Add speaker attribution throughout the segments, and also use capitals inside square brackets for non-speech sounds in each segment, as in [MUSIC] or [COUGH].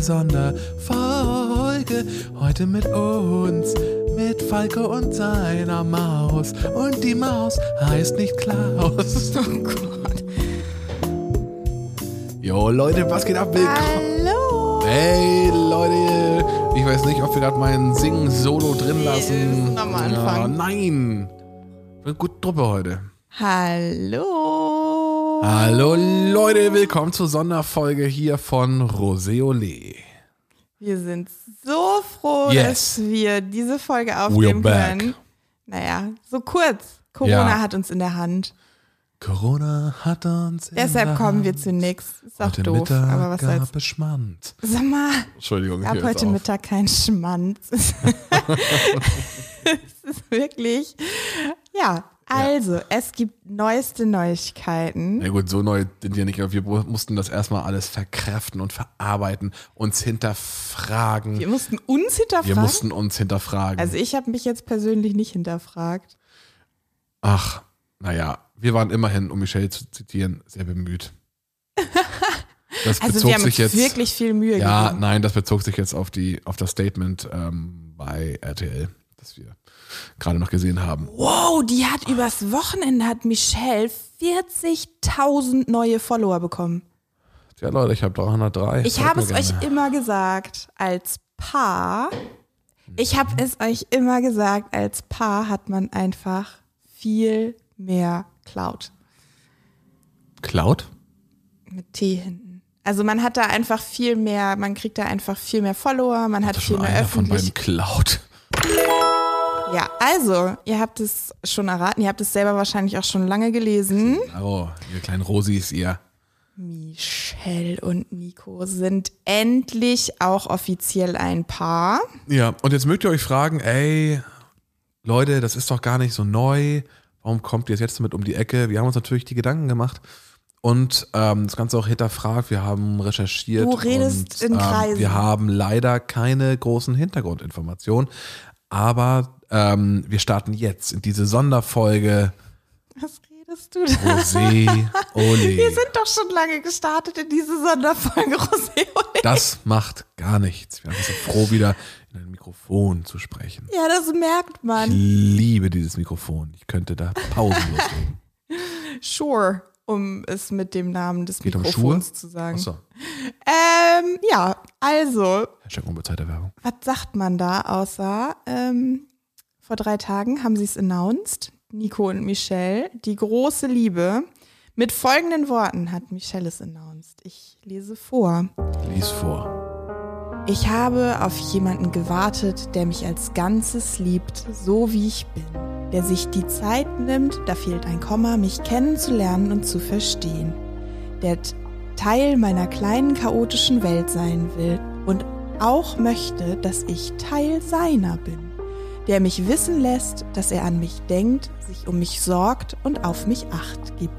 Speaker 1: der Sonderfolge. Heute mit uns, mit Falco und seiner Maus. Und die Maus heißt nicht Klaus. [LAUGHS]
Speaker 2: Oh Gott.
Speaker 1: Jo, Leute, was geht ab? Willkommen. Hey, Leute. Ich weiß nicht, ob wir gerade meinen Sing-Solo drin
Speaker 2: Nee,
Speaker 1: lassen.
Speaker 2: wir mal
Speaker 1: Ja, nein. Eine gute Truppe heute.
Speaker 2: Hallo.
Speaker 1: Hallo Leute, willkommen zur Sonderfolge hier von Roseole.
Speaker 2: Wir sind so froh,
Speaker 1: Yes.
Speaker 2: dass wir diese Folge
Speaker 1: We're
Speaker 2: aufnehmen
Speaker 1: back.
Speaker 2: können. Naja, so kurz. Corona
Speaker 1: Ja.
Speaker 2: hat uns in der Hand.
Speaker 1: Corona hat uns
Speaker 2: Deshalb kommen wir
Speaker 1: Hand.
Speaker 2: zu nix. Ist auch doof,
Speaker 1: Mittag
Speaker 2: aber was soll's.
Speaker 1: gab es Schmand.
Speaker 2: Sag mal,
Speaker 1: Entschuldigung,
Speaker 2: gab
Speaker 1: ich jetzt
Speaker 2: heute
Speaker 1: auf.
Speaker 2: Mittag kein Schmanz. [LAUGHS] es ist wirklich. Ja, also, es gibt neueste Neuigkeiten.
Speaker 1: Na gut, so neu sind wir nicht, wir mussten das erstmal alles verkräften und verarbeiten, uns hinterfragen.
Speaker 2: Wir mussten uns
Speaker 1: Wir
Speaker 2: hinterfragen.
Speaker 1: mussten uns hinterfragen.
Speaker 2: Also ich habe mich jetzt persönlich nicht hinterfragt.
Speaker 1: Ach, naja, wir waren immerhin, um Michelle zu zitieren, sehr bemüht. [LAUGHS] Das
Speaker 2: Also
Speaker 1: bezog
Speaker 2: wir haben
Speaker 1: sich jetzt.
Speaker 2: wirklich viel Mühe
Speaker 1: Ja,
Speaker 2: gegeben.
Speaker 1: nein, das bezog sich jetzt auf die auf das Statement ähm, bei RTL, das wir gerade noch gesehen haben.
Speaker 2: Wow, die hat übers Wochenende hat Michelle 40.000 neue Follower bekommen.
Speaker 1: Ja, Leute, ich habe 303.
Speaker 2: Ich habe es euch
Speaker 1: gerne.
Speaker 2: immer gesagt, als Paar, ich habe es euch immer gesagt, als Paar hat man einfach viel mehr Cloud
Speaker 1: Cloud?
Speaker 2: mit T hinten. Also man hat da einfach viel mehr, man kriegt da einfach viel mehr Follower, man hat
Speaker 1: ist
Speaker 2: viel mehr
Speaker 1: einer von
Speaker 2: öffentlich.
Speaker 1: beiden Cloud.
Speaker 2: Ja, also, ihr habt es schon erraten, ihr habt es selber wahrscheinlich auch schon lange gelesen.
Speaker 1: Oh, ihr kleinen Rosis, ihr.
Speaker 2: Michelle und Nico sind endlich auch offiziell ein Paar.
Speaker 1: Ja, und jetzt mögt ihr euch fragen, ey, Leute, das ist doch gar nicht so neu. Warum kommt ihr jetzt damit um die Ecke? Wir haben uns natürlich die Gedanken gemacht und ähm, das Ganze auch hinterfragt. Wir haben recherchiert.
Speaker 2: Du redest
Speaker 1: und,
Speaker 2: in
Speaker 1: ähm,
Speaker 2: Kreisen.
Speaker 1: Wir haben leider keine großen Hintergrundinformationen, aber ähm, wir starten jetzt in diese Sonderfolge
Speaker 2: Was redest du da?
Speaker 1: Rosé [LAUGHS] Ole.
Speaker 2: Wir sind doch schon lange gestartet in diese Sonderfolge Rosé Ole.
Speaker 1: Das macht gar nichts. Wir sind so froh, wieder Mikrofon zu sprechen.
Speaker 2: Ja, das merkt
Speaker 1: Ich
Speaker 2: man.
Speaker 1: liebe dieses Mikrofon. Ich könnte da pausenlos reden. [LAUGHS]
Speaker 2: Sure, um es mit dem Namen des
Speaker 1: Geht um
Speaker 2: Mikrofons
Speaker 1: Schuhe?
Speaker 2: zu sagen.
Speaker 1: Achso,
Speaker 2: Ähm, ja, also,
Speaker 1: Hashtag unbezahlte Werbung.
Speaker 2: was sagt man da außer, ähm, vor drei Tagen haben sie es announced, Nico und Michelle, die große Liebe. Mit folgenden Worten hat Michelle es announced. Ich lese vor.
Speaker 1: Lies vor.
Speaker 2: Ich habe auf jemanden gewartet, der mich als Ganzes liebt, so wie ich bin. Der sich die Zeit nimmt, da fehlt ein Komma, mich kennenzulernen und zu verstehen. Der Teil meiner kleinen chaotischen Welt sein will und auch möchte, dass ich Teil seiner bin. Der mich wissen lässt, dass er an mich denkt, sich um mich sorgt und auf mich acht gibt.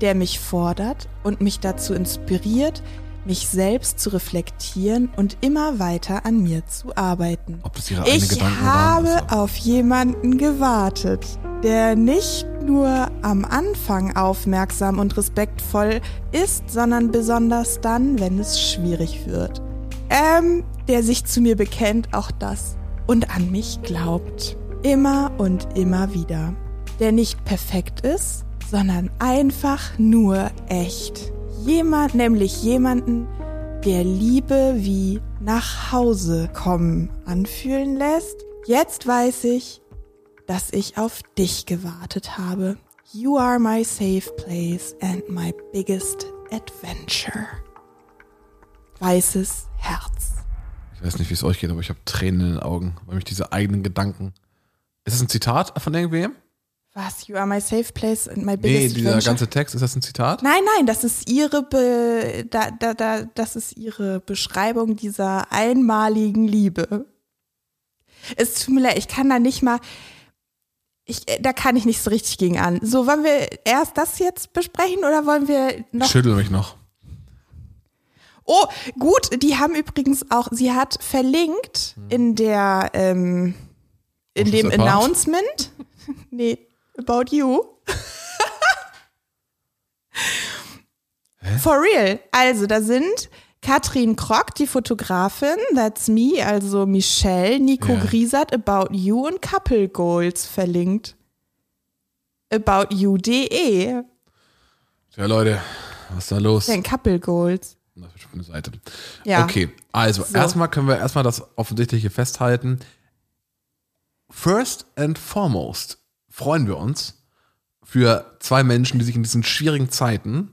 Speaker 2: Der mich fordert und mich dazu inspiriert, mich selbst zu reflektieren und immer weiter an mir zu arbeiten.
Speaker 1: Ob das ihre
Speaker 2: Ich habe
Speaker 1: waren? Also,
Speaker 2: auf jemanden gewartet, der nicht nur am Anfang aufmerksam und respektvoll ist, sondern besonders dann, wenn es schwierig wird. Ähm, der sich zu mir bekennt, auch das, und an mich glaubt. Immer und immer wieder. Der nicht perfekt ist, sondern einfach nur echt. Jemand, nämlich jemanden, der Liebe wie nach Hause kommen anfühlen lässt. Jetzt weiß ich, dass ich auf dich gewartet habe. You are my safe place and my biggest adventure. Weißes Herz.
Speaker 1: ich weiß nicht, wie es euch geht, aber ich habe Tränen in den Augen, weil mich diese eigenen Gedanken. Ist das ein Zitat von irgendwem?
Speaker 2: Was? You are my safe place and my
Speaker 1: Nee,
Speaker 2: biggest
Speaker 1: dieser
Speaker 2: adventure.
Speaker 1: ganze Text, ist das ein Zitat?
Speaker 2: Nein, nein, das ist ihre Be da, da, da, das ist ihre Beschreibung dieser einmaligen Liebe. Es tut mir leid, ich kann da nicht mal. Ich, äh, da kann ich nicht so richtig gegen an. So, wollen wir erst das jetzt besprechen oder wollen wir
Speaker 1: Ich
Speaker 2: noch.
Speaker 1: schüttel mich noch.
Speaker 2: Oh, gut, die haben übrigens auch, sie hat verlinkt in der, ähm, in
Speaker 1: What
Speaker 2: dem? Announcement. [LAUGHS] nee, about you. For real. Also, da sind Katrin Krock, die Fotografin, that's me, also Michelle, Nico
Speaker 1: Ja.
Speaker 2: Griesert, About You und Couple Goals verlinkt. aboutyou.de.
Speaker 1: Ja, Leute, was ist da los?
Speaker 2: Denn Couple Goals.
Speaker 1: Das ist schon eine Seite.
Speaker 2: Ja.
Speaker 1: Okay, also
Speaker 2: So.
Speaker 1: erstmal können wir erstmal das Offensichtliche festhalten. First and foremost freuen wir uns für zwei Menschen, die sich in diesen schwierigen Zeiten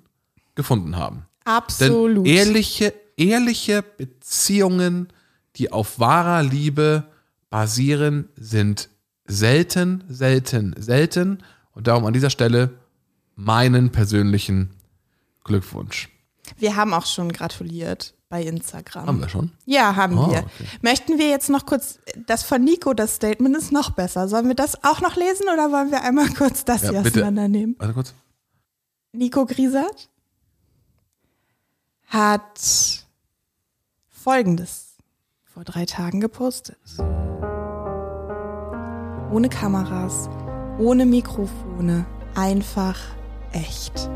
Speaker 1: gefunden haben.
Speaker 2: Absolut.
Speaker 1: Denn ehrliche, ehrliche Beziehungen, die auf wahrer Liebe basieren, sind selten, selten, selten. Und darum an dieser Stelle meinen persönlichen Glückwunsch.
Speaker 2: Wir haben auch schon gratuliert bei Instagram.
Speaker 1: Haben wir schon?
Speaker 2: Ja, haben
Speaker 1: Oh,
Speaker 2: wir.
Speaker 1: okay.
Speaker 2: Möchten wir jetzt noch kurz, das von Nico, das Statement ist noch besser. Sollen wir das auch noch lesen oder wollen wir einmal [LAUGHS] kurz das
Speaker 1: Ja,
Speaker 2: hier
Speaker 1: bitte.
Speaker 2: auseinandernehmen?
Speaker 1: Warte kurz.
Speaker 2: Nico Griesert hat Folgendes vor drei Tagen gepostet. Ohne Kameras, ohne Mikrofone, einfach echt.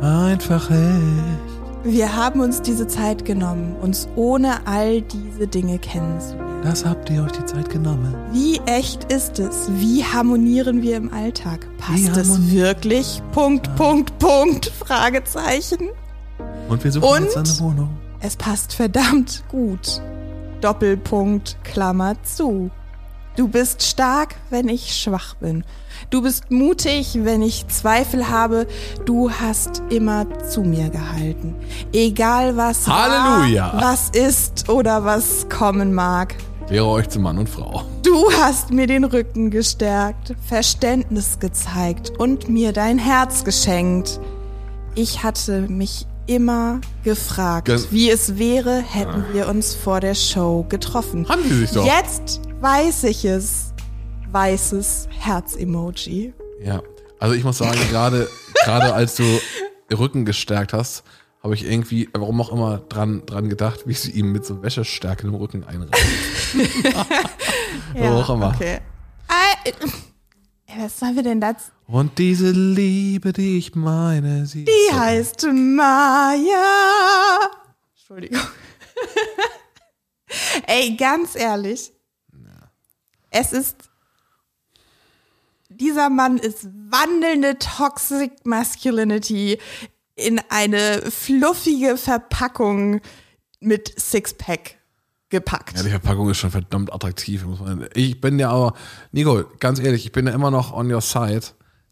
Speaker 1: Einfach echt.
Speaker 2: Wir haben uns diese Zeit genommen, uns ohne all diese Dinge kennenzulernen.
Speaker 1: Das habt ihr euch die Zeit genommen.
Speaker 2: Wie echt ist es? Wie harmonieren wir im Alltag? Passt es wirklich? Punkt, Punkt, Punkt, Fragezeichen.
Speaker 1: Und wir suchen
Speaker 2: Und?
Speaker 1: jetzt eine Wohnung.
Speaker 2: Es passt verdammt gut. Doppelpunkt, Klammer zu. Du bist stark, wenn ich schwach bin. Du bist mutig, wenn ich Zweifel habe. Du hast immer zu mir gehalten. Egal was
Speaker 1: Halleluja.
Speaker 2: war, was ist oder was kommen mag.
Speaker 1: Wäre euch zu Mann und Frau.
Speaker 2: Du hast mir den Rücken gestärkt, Verständnis gezeigt und mir dein Herz geschenkt. Ich hatte mich immer gefragt,
Speaker 1: Ge-
Speaker 2: wie es wäre, hätten wir uns vor der Show getroffen.
Speaker 1: Haben sie sich doch.
Speaker 2: Jetzt weiß ich es. Weißes Herz-Emoji.
Speaker 1: Ja. Also ich muss sagen, gerade gerade als du Rücken gestärkt hast, habe ich irgendwie, warum auch immer, dran, dran gedacht, wie sie ihm mit so Wäschestärke im Rücken einreißt. [LAUGHS] Warum auch immer.
Speaker 2: Okay. Äh, äh, was sollen wir denn dazu?
Speaker 1: Und diese Liebe, die ich meine, sie
Speaker 2: Die
Speaker 1: ist so-
Speaker 2: heißt Maya. Entschuldigung. [LAUGHS] Ey, ganz ehrlich. Es ist. Dieser Mann ist wandelnde Toxic Masculinity in eine fluffige Verpackung mit Sixpack gepackt.
Speaker 1: Ja, die Verpackung ist schon verdammt attraktiv. Ich bin ja aber, Nico, ganz ehrlich, ich bin ja immer noch on your side.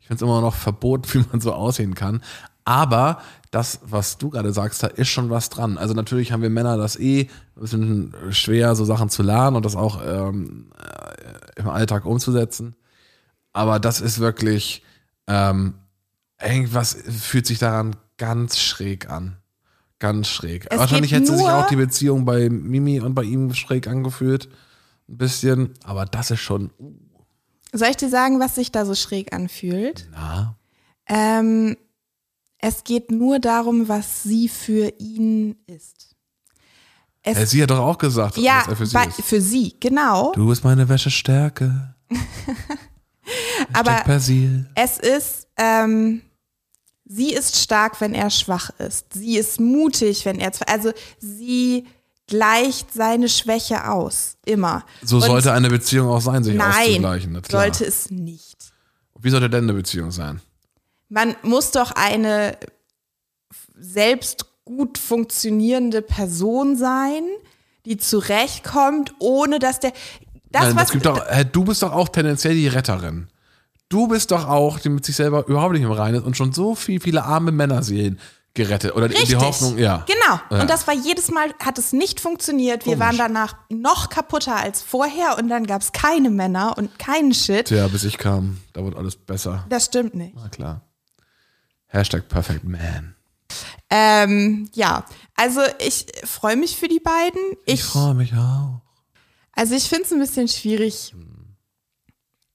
Speaker 1: Ich finde es immer noch verboten, [LAUGHS] wie man so aussehen kann. Aber das, was du gerade sagst, da ist schon was dran. Also natürlich haben wir Männer das eh ein bisschen schwer, so Sachen zu lernen und das auch ähm, äh, im Alltag umzusetzen. Aber das ist wirklich, ähm, irgendwas fühlt sich daran ganz schräg an. Ganz schräg.
Speaker 2: Es
Speaker 1: Wahrscheinlich hätte sich auch die Beziehung bei Mimi und bei ihm schräg angefühlt. Ein bisschen. Aber das ist schon,
Speaker 2: Soll ich dir sagen, was sich da so schräg anfühlt?
Speaker 1: na,
Speaker 2: Ähm, es geht nur darum, was sie für ihn ist. Es,
Speaker 1: sie hat doch auch gesagt,
Speaker 2: ja,
Speaker 1: dass er für sie
Speaker 2: bei,
Speaker 1: ist.
Speaker 2: für sie, genau.
Speaker 1: Du bist meine Wäschestärke. [LAUGHS]
Speaker 2: Aber
Speaker 1: Persil.
Speaker 2: es ist, ähm, sie ist stark, wenn er schwach ist. Sie ist mutig, wenn er, also sie gleicht seine Schwäche aus, immer.
Speaker 1: So
Speaker 2: Und
Speaker 1: sollte eine Beziehung auch sein, sich
Speaker 2: Nein,
Speaker 1: auszugleichen. klar.
Speaker 2: sollte es nicht.
Speaker 1: Wie sollte denn eine Beziehung sein?
Speaker 2: Man muss doch eine selbst gut funktionierende Person sein, die zurechtkommt, ohne dass der. Das,
Speaker 1: Nein,
Speaker 2: was
Speaker 1: gibt doch, du bist doch auch tendenziell die Retterin. Du bist doch auch, die mit sich selber überhaupt nicht im Reinen ist und schon so viel, viele arme Männerseelen gerettet. Oder die-
Speaker 2: Richtig.
Speaker 1: die Hoffnung, ja.
Speaker 2: Genau.
Speaker 1: Ja.
Speaker 2: Und das war jedes Mal, hat es nicht funktioniert. Wir
Speaker 1: Komisch.
Speaker 2: waren danach noch kaputter als vorher und dann gab es keine Männer und keinen Shit.
Speaker 1: Tja, bis ich kam, da wurde alles besser.
Speaker 2: Das stimmt nicht.
Speaker 1: Na klar. Hashtag Perfect Man.
Speaker 2: Ähm, ja, also ich freue mich für die beiden.
Speaker 1: Ich,
Speaker 2: Ich,
Speaker 1: freue mich auch.
Speaker 2: also ich finde es ein bisschen schwierig,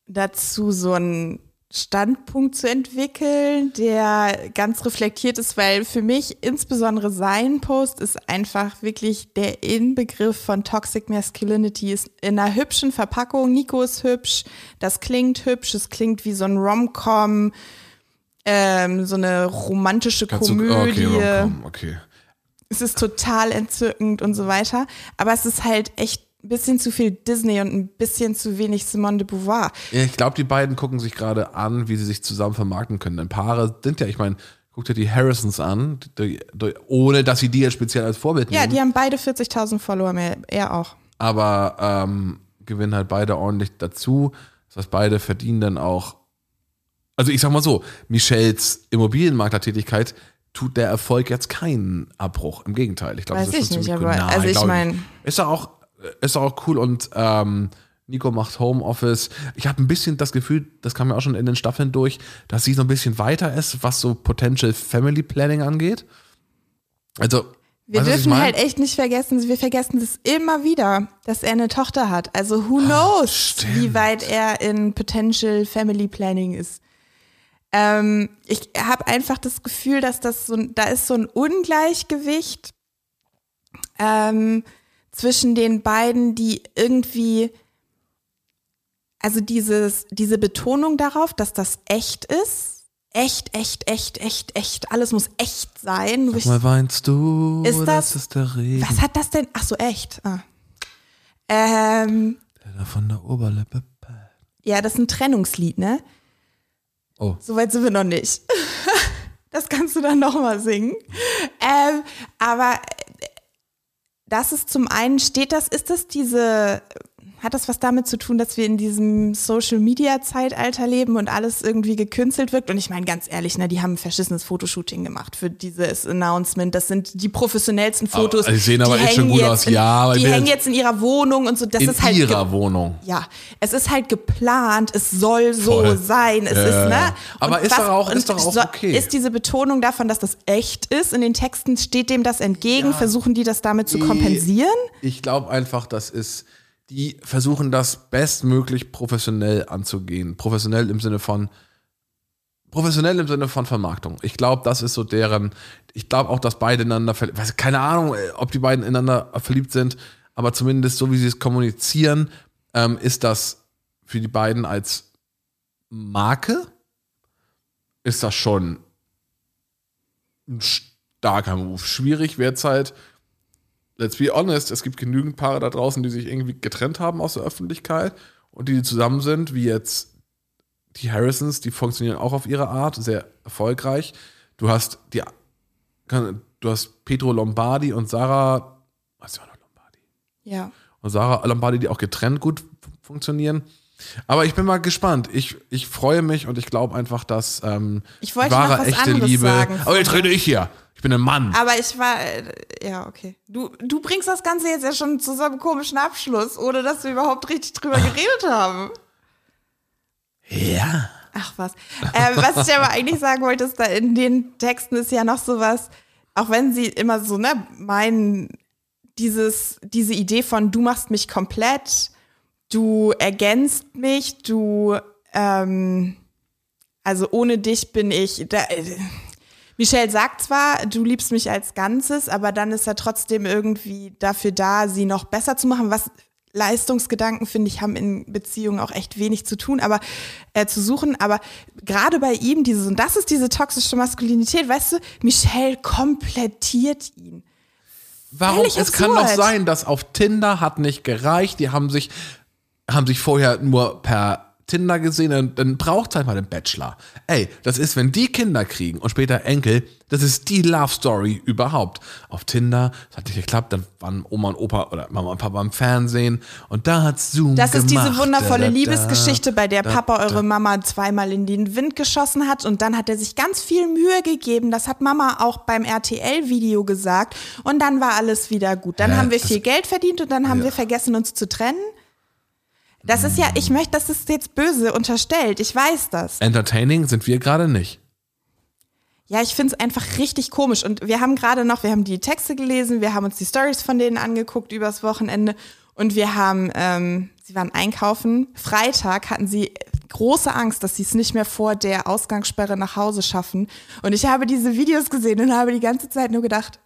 Speaker 2: dazu so ein Standpunkt zu entwickeln, der ganz reflektiert ist, weil für mich insbesondere sein Post ist einfach wirklich der Inbegriff von Toxic Masculinity. Ist in einer hübschen Verpackung. Nico ist hübsch, das klingt hübsch, es klingt wie so ein Rom-Com, ähm, so eine romantische
Speaker 1: Kannst du-
Speaker 2: Komödie.
Speaker 1: okay, Rom-Com, okay.
Speaker 2: es ist total entzückend und so weiter. Aber es ist halt echt ein bisschen zu viel Disney und ein bisschen zu wenig Simone de Beauvoir.
Speaker 1: Ja, ich glaube, die beiden gucken sich gerade an, wie sie sich zusammen vermarkten können. Denn Paare sind ja, ich meine, guck dir die Harrisons an, die, die, ohne dass sie die jetzt speziell als Vorbild
Speaker 2: Ja,
Speaker 1: nehmen.
Speaker 2: die haben beide 40.000 Follower mehr, er auch.
Speaker 1: aber ähm, gewinnen halt beide ordentlich dazu. Das heißt, beide verdienen dann auch. Also ich sag mal so, Michelles Immobilienmaklertätigkeit tut der Erfolg jetzt keinen Abbruch. Im Gegenteil. Ich glaube, das ist
Speaker 2: ich
Speaker 1: schon
Speaker 2: nicht,
Speaker 1: ziemlich
Speaker 2: aber-
Speaker 1: gut. Nein,
Speaker 2: also ich
Speaker 1: glaub
Speaker 2: mein-
Speaker 1: Ist doch auch, ist auch cool und ähm, Nico macht Homeoffice. Ich habe ein bisschen das Gefühl, das kam ja auch schon in den Staffeln durch, dass sie so ein bisschen weiter ist, was so Potential Family Planning angeht. Also,
Speaker 2: Wir
Speaker 1: weißt
Speaker 2: dürfen halt echt nicht vergessen, wir vergessen das immer wieder, dass er eine Tochter hat. Also who knows,
Speaker 1: stimmt.
Speaker 2: wie weit er in Potential Family Planning ist. Ähm, ich habe einfach das Gefühl, dass das so, ein- da ist so ein Ungleichgewicht ähm, zwischen den beiden, die irgendwie, also dieses, diese Betonung darauf, dass das echt ist. Echt, echt, echt, echt, echt. Alles muss echt sein. ich-
Speaker 1: Mal weinst du,
Speaker 2: Ist das-
Speaker 1: ist der Regen,
Speaker 2: was hat das denn? Ach so, echt. Ah. Ähm,
Speaker 1: der da von der Oberlippe
Speaker 2: ja, das ist ein Trennungslied, ne?
Speaker 1: Oh,
Speaker 2: Soweit sind wir noch nicht. [LAUGHS] Das kannst du dann nochmal singen. Ähm, aber äh, das ist zum einen, steht das, ist das diese, hat das was damit zu tun, dass wir in diesem Social Media Zeitalter leben und alles irgendwie gekünstelt wirkt? Und ich meine ganz ehrlich, ne, die haben ein verschissenes Fotoshooting gemacht für dieses Announcement. Das sind die professionellsten Fotos.
Speaker 1: die sehen aber echt schon
Speaker 2: hängen
Speaker 1: gut
Speaker 2: jetzt
Speaker 1: aus.
Speaker 2: In,
Speaker 1: Ja, aber
Speaker 2: die hängen
Speaker 1: jetzt-
Speaker 2: jetzt in ihrer Wohnung und so. Das
Speaker 1: in
Speaker 2: ist halt
Speaker 1: ihrer Wohnung.
Speaker 2: ja, es ist halt geplant, es soll so
Speaker 1: Voll.
Speaker 2: sein, es
Speaker 1: Ja,
Speaker 2: ist,
Speaker 1: ja,
Speaker 2: ne?
Speaker 1: ja. Aber ist doch auch- ist doch auch okay.
Speaker 2: Ist diese Betonung davon, dass das echt ist, in den Texten steht dem das entgegen, versuchen die das damit zu
Speaker 1: Die-
Speaker 2: kompensieren?
Speaker 1: Ich glaube einfach, das ist, die versuchen das bestmöglich professionell anzugehen. Professionell im Sinne von, professionell im Sinne von Vermarktung. Ich glaube, das ist so deren, ich glaube auch, dass beide ineinander, verliebt, weiß, keine Ahnung, äh, ob die beiden ineinander verliebt sind, aber zumindest so, wie sie es kommunizieren, ähm, ist das für die beiden als Marke, ist das schon ein starker Move. Schwierig wäre es halt, let's be honest, es gibt genügend Paare da draußen, die sich irgendwie getrennt haben aus der Öffentlichkeit und die, die zusammen sind, wie jetzt die Harrisons, die funktionieren auch auf ihre Art, sehr erfolgreich. Du hast die, du hast Pedro Lombardi und Sarah, was war noch Lombardi?
Speaker 2: Ja.
Speaker 1: Und Sarah Lombardi, die auch getrennt gut funktionieren. Aber ich bin mal gespannt. Ich, ich freue mich und ich glaube einfach, dass ähm,
Speaker 2: Ich
Speaker 1: wahre, echte Liebe.
Speaker 2: sagen.
Speaker 1: Aber jetzt rede ich hier. Ich bin ein Mann.
Speaker 2: Aber ich war, äh, ja, okay. Du, du bringst das Ganze jetzt ja schon zu so einem komischen Abschluss, ohne dass wir überhaupt richtig drüber geredet haben.
Speaker 1: Ja.
Speaker 2: Ach was. Ähm, was ich aber eigentlich sagen wollte, ist, da in den Texten ist ja noch sowas, auch wenn sie immer so, ne, meinen, dieses, diese Idee von du machst mich komplett, du ergänzt mich, du, ähm, also ohne dich bin ich, da, äh, Michelle sagt zwar, du liebst mich als Ganzes, aber dann ist er trotzdem irgendwie dafür da, sie noch besser zu machen, was Leistungsgedanken, finde ich, haben in Beziehungen auch echt wenig zu tun, aber äh, zu suchen. Aber gerade bei ihm, dieses, und das ist diese toxische Maskulinität, weißt du, Michelle komplettiert ihn.
Speaker 1: Warum?
Speaker 2: Völlig
Speaker 1: Es kann doch sein, dass auf Tinder hat nicht gereicht. Die haben sich, haben sich vorher nur per Tinder gesehen. Dann, dann braucht halt mal den Bachelor. Ey, das ist, wenn die Kinder kriegen und später Enkel, das ist die Love Story überhaupt. Auf Tinder, das hat nicht geklappt, dann waren Oma und Opa oder Mama und Papa im Fernsehen und da hat Zoom
Speaker 2: Das ist
Speaker 1: gemacht.
Speaker 2: diese wundervolle
Speaker 1: Da, da, da.
Speaker 2: Liebesgeschichte, bei der Papa eure Mama zweimal in den Wind geschossen hat und dann hat er sich ganz viel Mühe gegeben. Das hat Mama auch beim RTL-Video gesagt und dann war alles wieder gut. Dann
Speaker 1: Hä?
Speaker 2: haben wir viel Geld verdient und dann haben wir vergessen, uns zu trennen. Das ist ja, ich möchte, das ist jetzt böse unterstellt. Ich weiß das.
Speaker 1: Entertaining sind wir gerade nicht.
Speaker 2: Ja, ich finde es einfach richtig komisch. Und wir haben gerade noch, wir haben die Texte gelesen, wir haben uns die Stories von denen angeguckt übers Wochenende und wir haben, ähm, sie waren einkaufen. Freitag hatten sie große Angst, dass sie es nicht mehr vor der Ausgangssperre nach Hause schaffen. Und ich habe diese Videos gesehen und habe die ganze Zeit nur gedacht,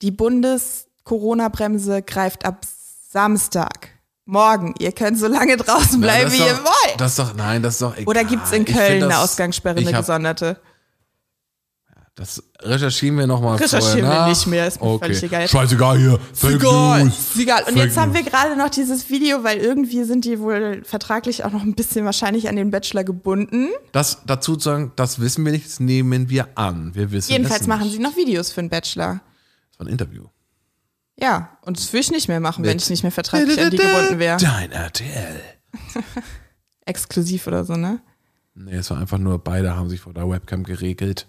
Speaker 2: die Bundes-Corona-Bremse greift ab Samstag. Morgen. Ihr könnt so lange draußen bleiben, wie ihr wollt.
Speaker 1: Das ist doch, nein, das ist doch egal.
Speaker 2: Oder gibt es in Köln
Speaker 1: das-
Speaker 2: eine Ausgangssperre, eine
Speaker 1: hab-
Speaker 2: gesonderte?
Speaker 1: Das recherchieren wir nochmal
Speaker 2: Recherchieren wir nicht mehr, ist mir völlig egal.
Speaker 1: Scheißegal hier. Fake News.
Speaker 2: Ist egal. Und
Speaker 1: Fake
Speaker 2: jetzt haben wir
Speaker 1: News.
Speaker 2: gerade noch dieses Video, weil irgendwie sind die wohl vertraglich auch noch ein bisschen wahrscheinlich an den Bachelor gebunden.
Speaker 1: Das dazu zu sagen, das wissen wir nicht, das nehmen wir an. Wir wissen
Speaker 2: Jedenfalls machen sie noch Videos für den Bachelor.
Speaker 1: Das war ein Interview.
Speaker 2: Ja, und das würde ich nicht mehr machen, wenn ich nicht mehr vertraglich an die gebunden wäre.
Speaker 1: Dein RTL. [LAUGHS]
Speaker 2: Exklusiv oder so, ne?
Speaker 1: Nee, es war einfach nur, beide haben sich vor der Webcam geregelt.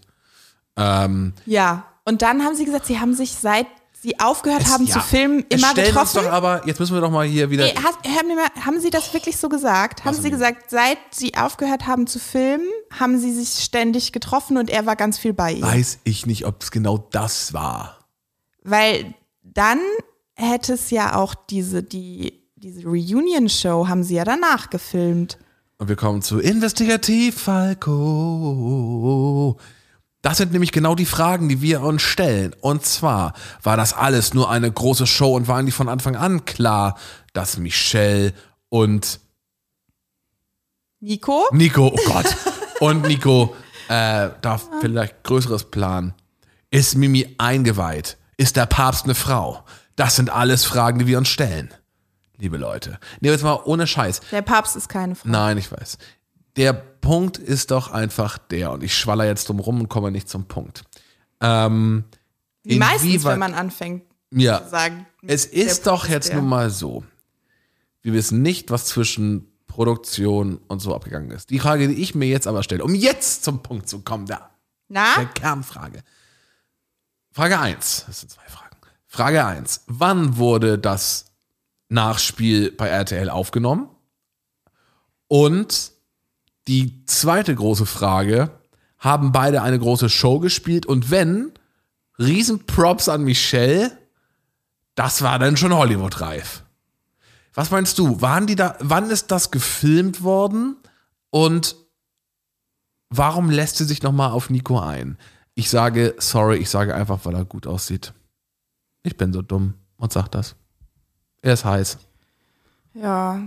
Speaker 1: Ähm,
Speaker 2: Ja. Und dann haben sie gesagt, sie haben sich seit sie aufgehört haben
Speaker 1: ja,
Speaker 2: zu filmen
Speaker 1: es
Speaker 2: immer
Speaker 1: uns
Speaker 2: getroffen.
Speaker 1: doch aber, jetzt müssen wir doch mal hier wieder.
Speaker 2: Nee, hast, haben, mal, haben Sie das wirklich so gesagt? Haben
Speaker 1: Was
Speaker 2: Sie gesagt, seit Sie aufgehört haben zu filmen, haben Sie sich ständig getroffen und er war ganz viel bei Ihnen?
Speaker 1: weiß ich nicht, ob es genau das war.
Speaker 2: Weil dann hätte es ja auch diese, die, diese Reunion-Show haben Sie ja danach gefilmt.
Speaker 1: Und wir kommen zu Investigativ Falco. Das sind nämlich genau die Fragen, die wir uns stellen. Und zwar, war das alles nur eine große Show und war eigentlich von Anfang an klar, dass Michelle und
Speaker 2: Nico?
Speaker 1: Nico, oh Gott, und Nico äh, darf vielleicht Größeres planen. Ist Mimi eingeweiht? Ist der Papst eine Frau? Das sind alles Fragen, die wir uns stellen. Liebe Leute. Nee, jetzt mal ohne Scheiß.
Speaker 2: Der Papst ist keine Frau.
Speaker 1: Nein, ich weiß. Der Punkt ist doch einfach der, und ich schwaller jetzt drum rum und komme nicht zum Punkt. Ähm,
Speaker 2: Wie meistens, wenn man anfängt
Speaker 1: ja,
Speaker 2: zu sagen.
Speaker 1: es
Speaker 2: der
Speaker 1: ist doch
Speaker 2: Punkt
Speaker 1: jetzt
Speaker 2: der.
Speaker 1: nun mal so. Wir wissen nicht, was zwischen Produktion und so abgegangen ist. Die Frage, die ich mir jetzt aber stelle, um jetzt zum Punkt zu kommen, der, der
Speaker 2: Na?
Speaker 1: Kernfrage. Frage 1, das sind zwei Fragen. Frage 1, wann wurde das Nachspiel bei RTL aufgenommen? Und die zweite große Frage, haben beide eine große Show gespielt? Und wenn, Riesenprops an Michelle, das war dann schon Hollywood-reif. Was meinst du? Waren die da, wann ist das gefilmt worden? Und warum lässt sie sich nochmal auf Nico ein? Ich sage, sorry, ich sage einfach, weil er gut aussieht. Ich bin so dumm und sag das. Er ist heiß.
Speaker 2: Ja.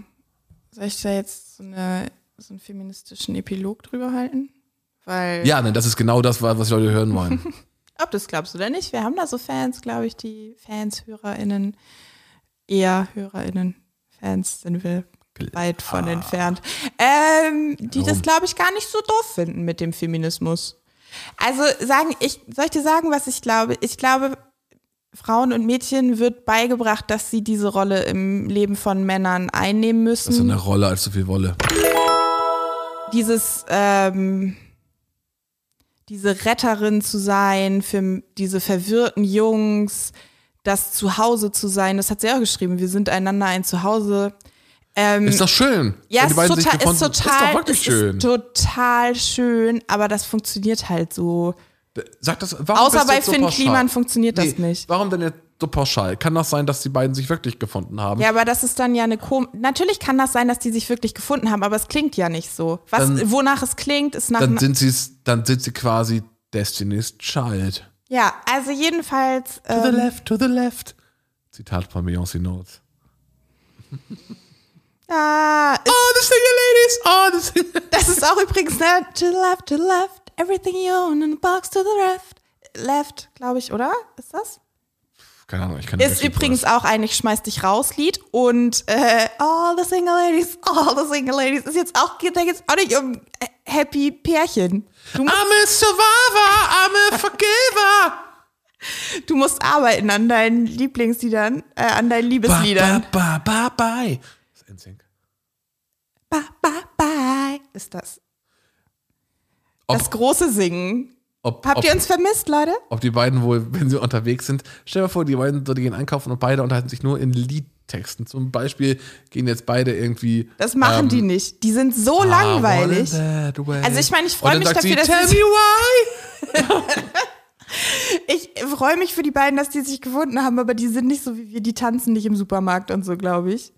Speaker 2: Soll ich da jetzt so, eine, so einen feministischen Epilog drüber halten? Weil,
Speaker 1: Ja, ne, das ist genau das, was die Leute hören wollen. [LAUGHS]
Speaker 2: ob das glaubst oder nicht, wir haben da so Fans, glaube ich, die Fans, HörerInnen, eher HörerInnen, Fans sind wir weit von entfernt, ähm, die das,
Speaker 1: Warum?
Speaker 2: glaube ich, gar nicht so doof finden mit dem Feminismus. Also sagen, ich, soll ich dir sagen, was ich glaube? Ich glaube, Frauen und Mädchen wird beigebracht, dass sie diese Rolle im Leben von Männern einnehmen müssen.
Speaker 1: Das ist so eine Rolle als so viel Wolle.
Speaker 2: dieses ähm, diese Retterin zu sein für diese verwirrten Jungs, das Zuhause zu sein, das hat sie auch geschrieben. Wir sind einander ein Zuhause. Ähm,
Speaker 1: Ist doch schön.
Speaker 2: ja, ist total, ist total,
Speaker 1: Ist doch wirklich
Speaker 2: es
Speaker 1: schön.
Speaker 2: ist total schön, aber das funktioniert halt so.
Speaker 1: Sag das, warum
Speaker 2: Außer bei
Speaker 1: so
Speaker 2: Finn? Kliman funktioniert das
Speaker 1: Nee,
Speaker 2: nicht.
Speaker 1: Warum denn jetzt so pauschal? Kann das sein, dass die beiden sich wirklich gefunden haben?
Speaker 2: Ja, aber das ist dann ja eine kom Natürlich kann das sein, dass die sich wirklich gefunden haben, aber es klingt ja nicht so. Was,
Speaker 1: Dann-
Speaker 2: wonach es klingt, ist nach
Speaker 1: Dann sind sie dann sind sie quasi Destiny's Child.
Speaker 2: Ja, also jedenfalls.
Speaker 1: To the
Speaker 2: Ähm,
Speaker 1: left, to the left. Zitat von Beyoncé Notes.
Speaker 2: Ah,
Speaker 1: Oh, the single ladies! Oh, the single [LAUGHS]
Speaker 2: Das ist auch übrigens, ne? To the left, to the left, everything you own in the box to the left. Left, glaube ich, oder? Ist das?
Speaker 1: Keine Ahnung, ich kann nicht
Speaker 2: Ist übrigens auch ein Ich schmeiß dich raus Lied und äh, All the Single Ladies, All the Single Ladies ist jetzt auch, da geht's auch nicht um äh, Happy Pärchen. Du
Speaker 1: I'm a survivor, I'm a forgiver.
Speaker 2: du musst arbeiten an deinen Lieblingsliedern, äh, an deinen Liebesliedern.
Speaker 1: ba, ba, ba, bye.
Speaker 2: Bye, bye, bye. Ist das.
Speaker 1: Ob-
Speaker 2: das große Singen.
Speaker 1: Ob,
Speaker 2: Habt
Speaker 1: ob,
Speaker 2: ihr uns vermisst, Leute?
Speaker 1: ob die beiden wohl, wenn sie unterwegs sind, stell dir mal vor, die beiden so, die gehen einkaufen und beide unterhalten sich nur in Liedtexten. Zum Beispiel gehen jetzt beide irgendwie.
Speaker 2: Das machen
Speaker 1: ähm,
Speaker 2: die nicht. Die sind so
Speaker 1: I
Speaker 2: langweilig. Also ich meine, ich freue mich dafür,
Speaker 1: sie,
Speaker 2: dass
Speaker 1: Tell
Speaker 2: sie
Speaker 1: me [LAUGHS] why.
Speaker 2: Ich freue mich für die beiden, dass die sich gefunden haben, aber die sind nicht so wie wir. Die tanzen nicht im Supermarkt und so, glaube ich.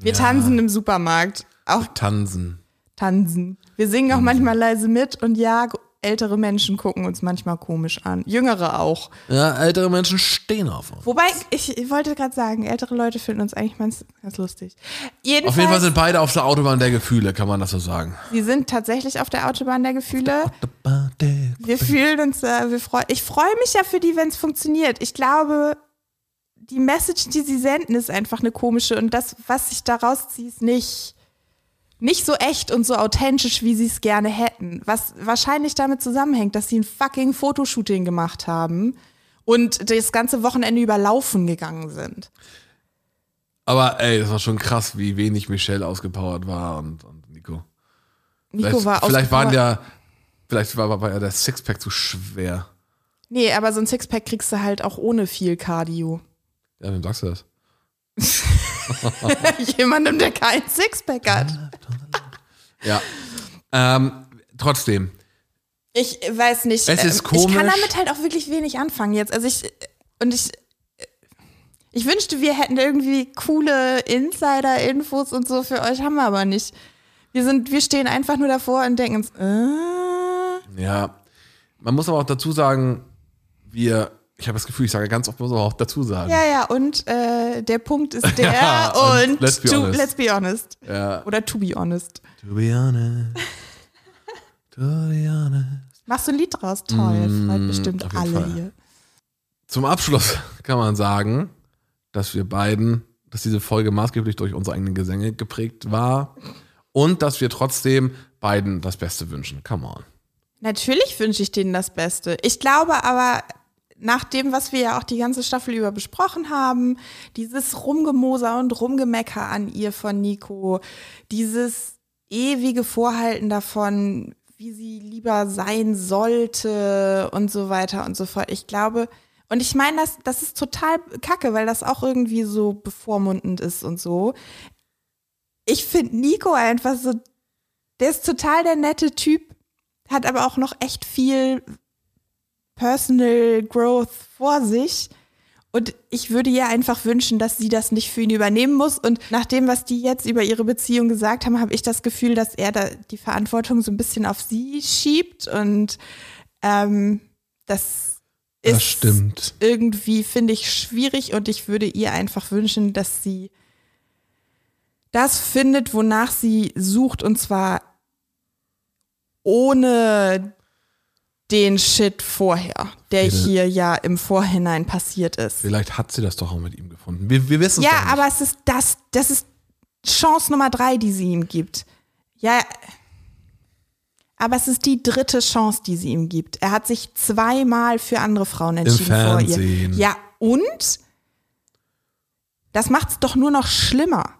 Speaker 2: Wir tanzen im Supermarkt. Auch
Speaker 1: Tanzen.
Speaker 2: tanzen. Wir singen auch manchmal leise mit und ja, ältere Menschen gucken uns manchmal komisch an. Jüngere auch.
Speaker 1: Ja, ältere Menschen stehen auf uns.
Speaker 2: Wobei, ich, ich wollte gerade sagen, ältere Leute finden uns eigentlich ganz, ganz lustig. Jedenfalls,
Speaker 1: Auf jeden Fall sind beide auf der Autobahn der Gefühle, kann man das so sagen.
Speaker 2: sie sind tatsächlich auf der Autobahn der Gefühle.
Speaker 1: Autobahn der
Speaker 2: Wir fühlen uns, äh, wir freu ich freue mich ja für die, wenn es funktioniert. Ich glaube, die Message, die sie senden, ist einfach eine komische und das, was ich daraus ziehe, ist nicht, nicht so echt und so authentisch, wie sie es gerne hätten. Was wahrscheinlich damit zusammenhängt, dass sie ein fucking Fotoshooting gemacht haben und das ganze Wochenende überlaufen gegangen sind.
Speaker 1: Aber ey, das war schon krass, wie wenig Michelle ausgepowert war und, und Nico.
Speaker 2: Nico
Speaker 1: Vielleicht,
Speaker 2: war
Speaker 1: vielleicht waren ja, vielleicht war, war ja der Sixpack zu schwer.
Speaker 2: Nee, aber so ein Sixpack kriegst du halt auch ohne viel Cardio.
Speaker 1: Ja, wem sagst du das? [LAUGHS]
Speaker 2: Jemandem, der kein Sixpack hat.
Speaker 1: Ja. Ähm, trotzdem,
Speaker 2: Ich weiß nicht.
Speaker 1: Es ist
Speaker 2: ähm, Ich kann
Speaker 1: komisch.
Speaker 2: damit halt auch wirklich wenig anfangen jetzt. Also ich und ich ich wünschte, wir hätten irgendwie coole Insider-Infos und so für euch, haben wir aber nicht. Wir sind, wir stehen einfach nur davor und denken uns, äh,
Speaker 1: ja. Man muss aber auch dazu sagen, wir, ich habe das Gefühl, ich sage ganz oft, muss man auch dazu sagen.
Speaker 2: ja, ja, und äh, der Punkt ist [LAUGHS] der
Speaker 1: Ja, und
Speaker 2: und,
Speaker 1: let's be
Speaker 2: to,
Speaker 1: honest.
Speaker 2: let's be honest.
Speaker 1: Ja.
Speaker 2: Oder to be honest.
Speaker 1: To be honest. [LAUGHS] To be honest.
Speaker 2: Machst du ein Lied draus? Toll, freut bestimmt
Speaker 1: Mm, auf jeden
Speaker 2: alle
Speaker 1: Fall.
Speaker 2: hier.
Speaker 1: Zum Abschluss [LAUGHS] kann man sagen, dass wir beiden, dass diese Folge maßgeblich durch unsere eigenen Gesänge geprägt war und dass wir trotzdem beiden das Beste wünschen. Come on.
Speaker 2: Natürlich wünsche ich denen das Beste. Ich glaube aber, nach dem, was wir ja auch die ganze Staffel über besprochen haben, dieses Rumgemoser und Rumgemecker an ihr von Nico, dieses ewige Vorhalten davon, wie sie lieber sein sollte und so weiter und so fort. Ich glaube, und ich meine, das, das ist total kacke, weil das auch irgendwie so bevormundend ist und so. Ich finde Nico einfach so, der ist total der nette Typ, hat aber auch noch echt viel Personal Growth vor sich. Und ich würde ihr einfach wünschen, dass sie das nicht für ihn übernehmen muss. Und nach dem, was die jetzt über ihre Beziehung gesagt haben, habe ich das Gefühl, dass er da die Verantwortung so ein bisschen auf sie schiebt. Und ähm, das ist
Speaker 1: Das stimmt.
Speaker 2: irgendwie, finde ich, schwierig. Und ich würde ihr einfach wünschen, dass sie das findet, wonach sie sucht. Und zwar ohne den Shit vorher, der hier ja im Vorhinein passiert ist.
Speaker 1: Vielleicht hat sie das doch auch mit ihm gefunden. Wir, wir wissen es
Speaker 2: Ja, aber es ist das, das ist Chance Nummer drei, die sie ihm gibt. Ja, aber es ist die dritte Chance, die sie ihm gibt. Er hat sich zweimal für andere Frauen entschieden vor ihr. Ja, und das macht's doch nur noch schlimmer.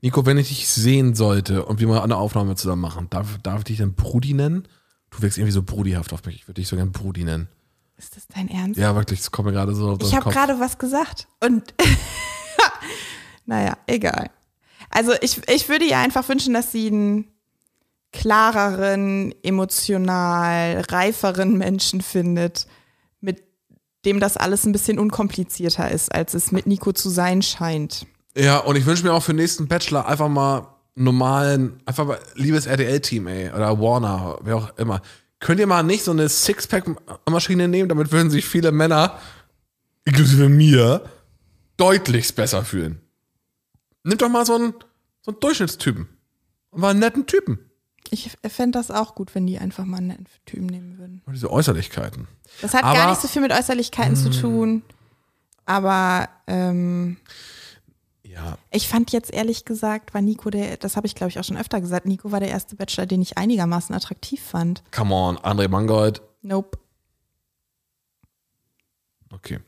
Speaker 1: Nico, wenn ich dich sehen sollte und wir mal eine Aufnahme zusammen machen, darf, darf ich dich dann Brudi nennen? Du wirkst irgendwie so brudihaft auf mich. Ich würde dich so gern Brudi nennen.
Speaker 2: Ist das dein Ernst?
Speaker 1: Ja, wirklich, das kommt mir gerade so auf den
Speaker 2: Ich habe gerade was gesagt und [LAUGHS] naja, egal. Also ich, ich würde ihr einfach wünschen, dass sie einen klareren, emotional reiferen Menschen findet, mit dem das alles ein bisschen unkomplizierter ist, als es mit Nico zu sein scheint.
Speaker 1: Ja, und ich wünsche mir auch für den nächsten Bachelor einfach mal normalen, einfach mal liebes RTL-Team, ey, oder Warner, wer auch immer. Könnt ihr mal nicht so eine Sixpack-Maschine nehmen, damit würden sich viele Männer, inklusive mir, deutlichst besser fühlen. Nimmt doch mal so einen, so einen Durchschnittstypen. Und mal einen netten Typen.
Speaker 2: Ich fände das auch gut, wenn die einfach mal einen netten Typen nehmen würden.
Speaker 1: Und diese Äußerlichkeiten.
Speaker 2: Das hat
Speaker 1: Aber-
Speaker 2: gar nicht so viel mit Äußerlichkeiten zu tun, aber ähm,
Speaker 1: Ja,
Speaker 2: Ich fand jetzt ehrlich gesagt, war Nico der, das habe ich glaube ich auch schon öfter gesagt, Nico war der erste Bachelor, den ich einigermaßen attraktiv fand.
Speaker 1: come on, André Mangold.
Speaker 2: Nope.
Speaker 1: Okay.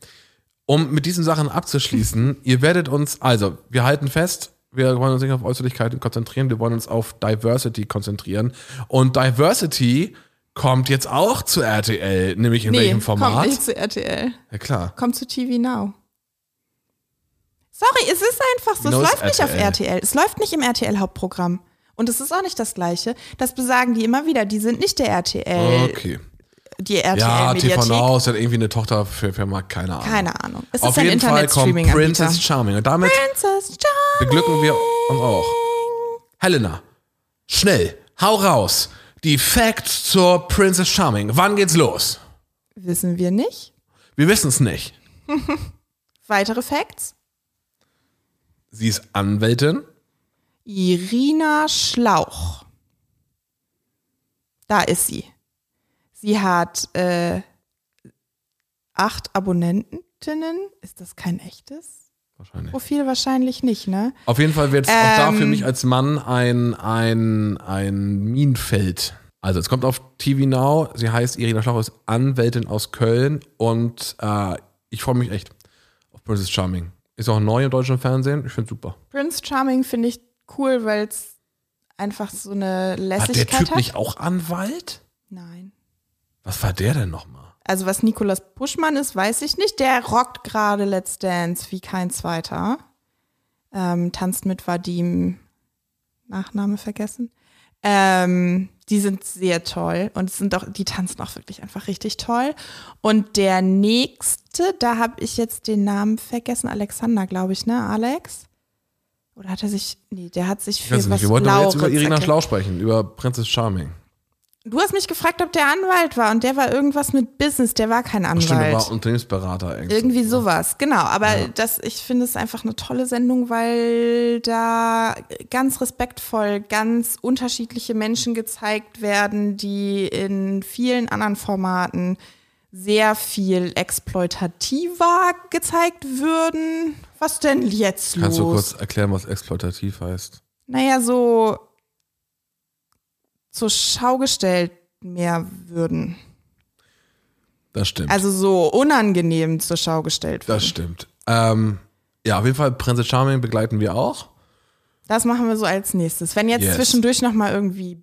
Speaker 1: Um mit diesen Sachen abzuschließen, [LAUGHS] ihr werdet uns, also, wir halten fest, wir wollen uns nicht auf Äußerlichkeiten konzentrieren, wir wollen uns auf Diversity konzentrieren. Und Diversity kommt jetzt auch zu RTL, nämlich in welchem Format?
Speaker 2: kommt nicht zu RTL.
Speaker 1: Ja, klar.
Speaker 2: Kommt zu TV Now. Sorry, es ist einfach so. Es läuft nicht auf
Speaker 1: RTL.
Speaker 2: RTL. Es läuft nicht im RTL-Hauptprogramm. Und es ist auch nicht das Gleiche. Das besagen die immer wieder. Die sind nicht der RTL,
Speaker 1: Okay.
Speaker 2: die
Speaker 1: Ja, TV
Speaker 2: RTL-Mediathek.
Speaker 1: Now ist halt irgendwie eine Tochterfirma, keine Ahnung.
Speaker 2: Keine Ahnung. Es
Speaker 1: Auf
Speaker 2: ist ein
Speaker 1: jeden Fall kommt. Princess Charming. Und damit
Speaker 2: Princess Charming.
Speaker 1: beglücken wir uns auch. Helena, Schnell, hau raus. Die Facts zur Princess Charming. Wann geht's los?
Speaker 2: Wissen wir nicht.
Speaker 1: Wir wissen es nicht. [LAUGHS]
Speaker 2: Weitere Facts?
Speaker 1: Sie ist Anwältin.
Speaker 2: Irina Schlauch. Da ist sie. Sie hat äh, acht Abonnentinnen. Ist das kein echtes
Speaker 1: Wahrscheinlich.
Speaker 2: Profil? Wahrscheinlich nicht, ne?
Speaker 1: Auf jeden Fall wird es auch da für
Speaker 2: Ähm.
Speaker 1: mich als Mann ein, ein, ein Minenfeld. Also es kommt auf TV Now. Sie heißt Irina Schlauch, ist Anwältin aus Köln und äh, ich freue mich echt auf Princess Charming. Ist auch neu im deutschen Fernsehen. Ich finde super.
Speaker 2: Prince Charming finde ich cool, weil es einfach so eine
Speaker 1: Hat der
Speaker 2: Lässigkeit
Speaker 1: Typ
Speaker 2: hat.
Speaker 1: nicht auch Anwalt?
Speaker 2: Nein.
Speaker 1: Was war der denn nochmal?
Speaker 2: Also was Nikolas Puschmann ist, weiß ich nicht. Der rockt gerade Let's Dance wie kein zweiter. Ähm, tanzt mit Vadim, Nachname vergessen. Ähm, die sind sehr toll und sind auch, die tanzen auch wirklich einfach richtig toll. Und der nächste, da habe ich jetzt den Namen vergessen, Alexander, glaube ich, ne? Alex? Oder hat er sich, nee, der hat sich
Speaker 1: Ich
Speaker 2: für was
Speaker 1: nicht. Wir wollten aber jetzt über Irina
Speaker 2: erklärt.
Speaker 1: Schlauch sprechen, über Princess Charming.
Speaker 2: Du hast mich gefragt, ob der Anwalt war und der war irgendwas mit Business, der war kein Anwalt.
Speaker 1: stimmt, der war Unternehmensberater irgendwie.
Speaker 2: Irgendwie sowas, genau. Aber
Speaker 1: Ja.
Speaker 2: das, ich finde es einfach eine tolle Sendung, weil da ganz respektvoll ganz unterschiedliche Menschen gezeigt werden, die in vielen anderen Formaten sehr viel exploitativer gezeigt würden. Was denn jetzt
Speaker 1: Kannst du
Speaker 2: los?
Speaker 1: kurz erklären, was exploitativ heißt?
Speaker 2: Naja, so zur Schau gestellt mehr würden.
Speaker 1: Das stimmt.
Speaker 2: Also so unangenehm zur Schau gestellt würden.
Speaker 1: das stimmt. Ähm, ja, auf jeden Fall Princess Charming begleiten wir auch.
Speaker 2: Das machen wir so als nächstes. Wenn jetzt
Speaker 1: Yes.
Speaker 2: zwischendurch nochmal irgendwie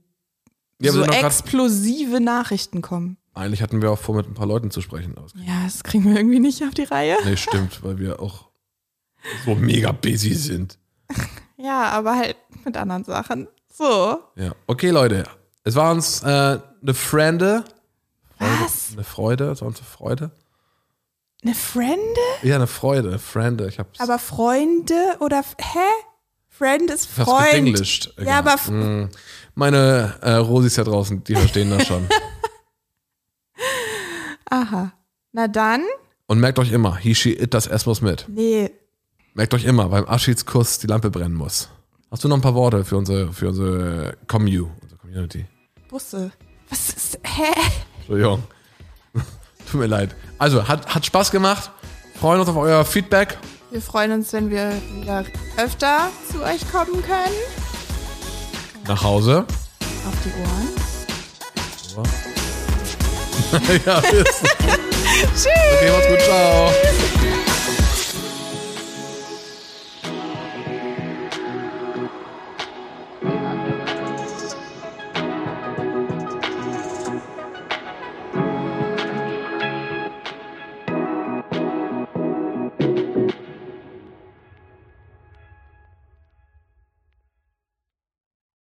Speaker 1: Ja,
Speaker 2: so explosive Nachrichten kommen.
Speaker 1: eigentlich hatten wir auch vor, mit ein paar Leuten zu sprechen.
Speaker 2: Ja, das kriegen wir irgendwie nicht auf die Reihe.
Speaker 1: Nee, stimmt, weil wir auch so mega busy sind. [LAUGHS]
Speaker 2: Ja, aber halt mit anderen Sachen. So.
Speaker 1: Ja, okay, Leute. Es war uns äh, eine. Freude,
Speaker 2: Was?
Speaker 1: Eine Freude, es war uns eine Freude.
Speaker 2: Eine Frende?
Speaker 1: Ja, eine Freude, Frende. Ich hab's
Speaker 2: Aber Freunde oder. Hä? Friend ist Freund.
Speaker 1: gedenglischt.
Speaker 2: Ja, aber f-
Speaker 1: Mm, Meine äh, Rosis da draußen, die verstehen das schon. [LAUGHS]
Speaker 2: Aha. Na dann?
Speaker 1: Und merkt euch immer, he, she, it, das S muss mit.
Speaker 2: Nee.
Speaker 1: Merkt euch immer, beim Abschiedskuss die Lampe brennen muss. Hast du noch ein paar Worte für unsere, für unsere Commu, Community?
Speaker 2: Busse. Was ist. Hä?
Speaker 1: Entschuldigung. [LAUGHS] Tut mir leid. Also, hat, hat Spaß gemacht. Freuen uns auf euer Feedback.
Speaker 2: Wir freuen uns, wenn wir wieder öfter zu euch kommen können.
Speaker 1: Nach Hause.
Speaker 2: Auf die Ohren.
Speaker 1: ja. [LAUGHS]
Speaker 2: Tschüss!
Speaker 1: Okay, macht's gut. Ciao.